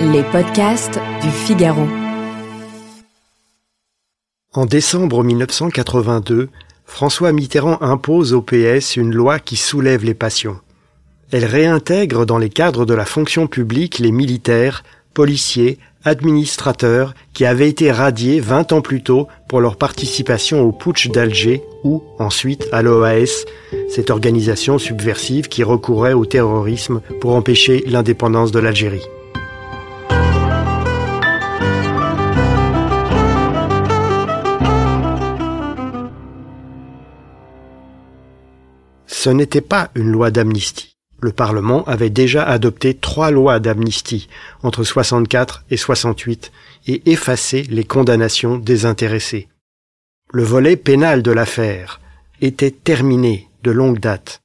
Les podcasts du Figaro. En décembre 1982, François Mitterrand impose au PS une loi qui soulève les passions. Elle réintègre dans les cadres de la fonction publique les militaires, policiers, administrateurs qui avaient été radiés 20 ans plus tôt pour leur participation au putsch d'Alger ou ensuite à l'OAS, cette organisation subversive qui recourait au terrorisme pour empêcher l'indépendance de l'Algérie. Ce n'était pas une loi d'amnistie. Le Parlement avait déjà adopté trois lois d'amnistie entre 64 et 68 et effacé les condamnations désintéressées. Le volet pénal de l'affaire était terminé de longue date.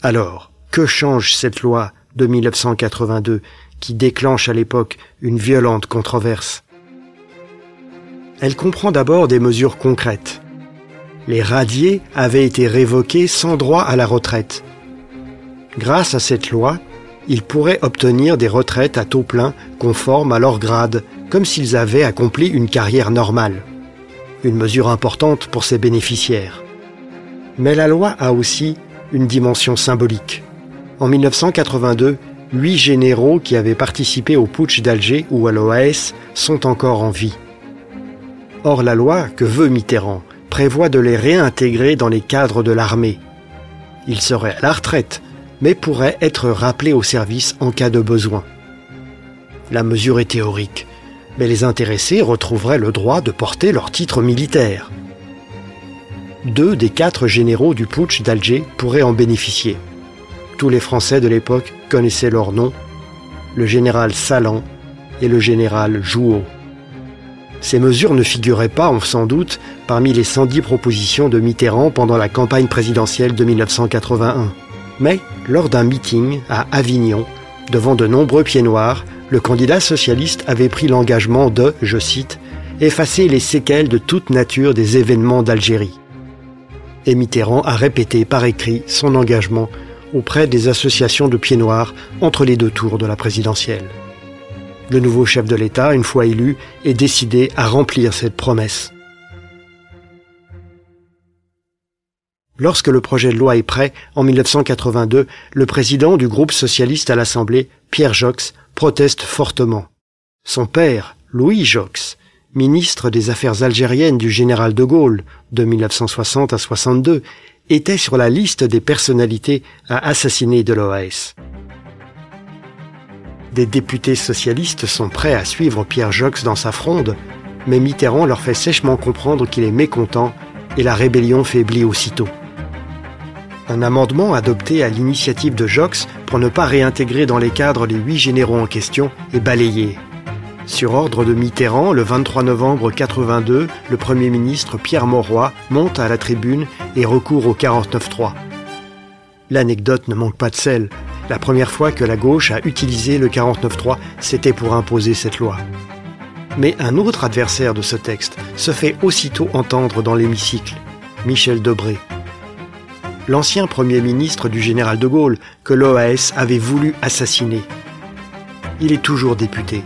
Alors, que change cette loi de 1982 qui déclenche à l'époque une violente controverse? Elle comprend d'abord des mesures concrètes. Les radiés avaient été révoqués sans droit à la retraite Grâce à cette loi, ils pourraient obtenir des retraites à taux plein conformes à leur grade, comme s'ils avaient accompli une carrière normale. Une mesure importante pour ces bénéficiaires. Mais la loi a aussi une dimension symbolique. En 1982, huit généraux qui avaient participé au putsch d'Alger ou à l'OAS sont encore en vie. Or, la loi que veut Mitterrand prévoit de les réintégrer dans les cadres de l'armée. Ils seraient à la retraite, mais pourrait être rappelé au service en cas de besoin. La mesure est théorique, mais les intéressés retrouveraient le droit de porter leur titre militaire. Deux des quatre généraux du putsch d'Alger pourraient en bénéficier. Tous les Français de l'époque connaissaient leur nom, le général Salan et le général Jouot. Ces mesures ne figuraient pas, sans doute, parmi les 110 propositions de Mitterrand pendant la campagne présidentielle de 1981. Mais, lors d'un meeting à Avignon, devant de nombreux pieds noirs, le candidat socialiste avait pris l'engagement de, je cite, effacer les séquelles de toute nature des événements d'Algérie. Et Mitterrand a répété par écrit son engagement auprès des associations de pieds noirs entre les deux tours de la présidentielle. Le nouveau chef de l'État, une fois élu, est décidé à remplir cette promesse. Lorsque le projet de loi est prêt, en 1982, le président du groupe socialiste à l'Assemblée, Pierre Jox, proteste fortement. Son père, Louis Jox, ministre des Affaires algériennes du général de Gaulle de 1960 à 62, était sur la liste des personnalités à assassiner de l'OAS. Des députés socialistes sont prêts à suivre Pierre Jox dans sa fronde, mais Mitterrand leur fait sèchement comprendre qu'il est mécontent et la rébellion faiblit aussitôt. Un amendement adopté à l'initiative de Jox pour ne pas réintégrer dans les cadres les huit généraux en question est balayé. Sur ordre de Mitterrand, le 23 novembre 82, le Premier ministre Pierre Mauroy monte à la tribune et recourt au 49-3. L'anecdote ne manque pas de sel. La première fois que la gauche a utilisé le 49-3, c'était pour imposer cette loi. Mais un autre adversaire de ce texte se fait aussitôt entendre dans l'hémicycle, Michel Debré l'ancien Premier ministre du général de Gaulle, que l'OAS avait voulu assassiner. Il est toujours député,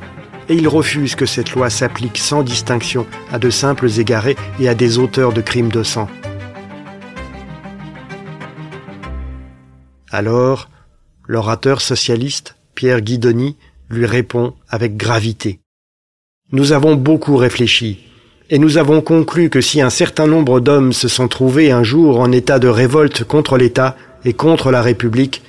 et il refuse que cette loi s'applique sans distinction à de simples égarés et à des auteurs de crimes de sang. Alors, l'orateur socialiste, Pierre Guidoni, lui répond avec gravité. Nous avons beaucoup réfléchi, et nous avons conclu que si un certain nombre d'hommes se sont trouvés un jour en état de révolte contre l'État et contre la République,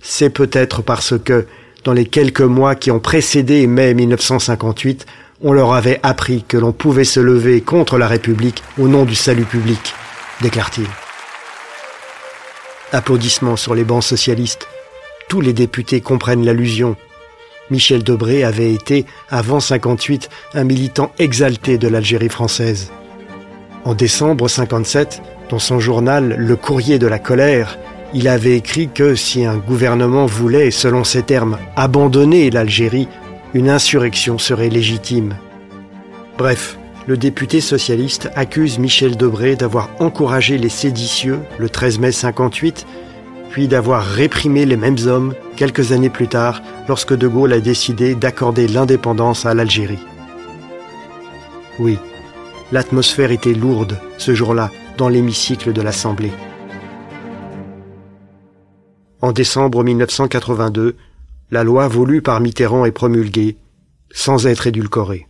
c'est peut-être parce que, dans les quelques mois qui ont précédé mai 1958, on leur avait appris que l'on pouvait se lever contre la République au nom du salut public, déclare-t-il. Applaudissements sur les bancs socialistes. Tous les députés comprennent l'allusion Michel Debré avait été, avant 58, un militant exalté de l'Algérie française. En décembre 57, dans son journal Le courrier de la colère, il avait écrit que si un gouvernement voulait, selon ses termes, abandonner l'Algérie, une insurrection serait légitime. Bref, le député socialiste accuse Michel Debré d'avoir encouragé les séditieux le 13 mai 58 puis d'avoir réprimé les mêmes hommes quelques années plus tard lorsque De Gaulle a décidé d'accorder l'indépendance à l'Algérie. Oui, l'atmosphère était lourde ce jour-là dans l'hémicycle de l'Assemblée. En décembre 1982, la loi voulue par Mitterrand est promulguée, sans être édulcorée.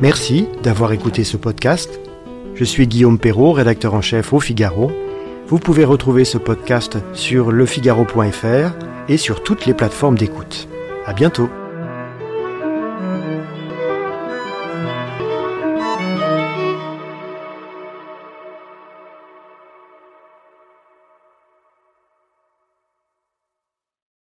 Merci d'avoir écouté ce podcast. Je suis Guillaume Perrault, rédacteur en chef au Figaro. Vous pouvez retrouver ce podcast sur lefigaro.fr et sur toutes les plateformes d'écoute. À bientôt.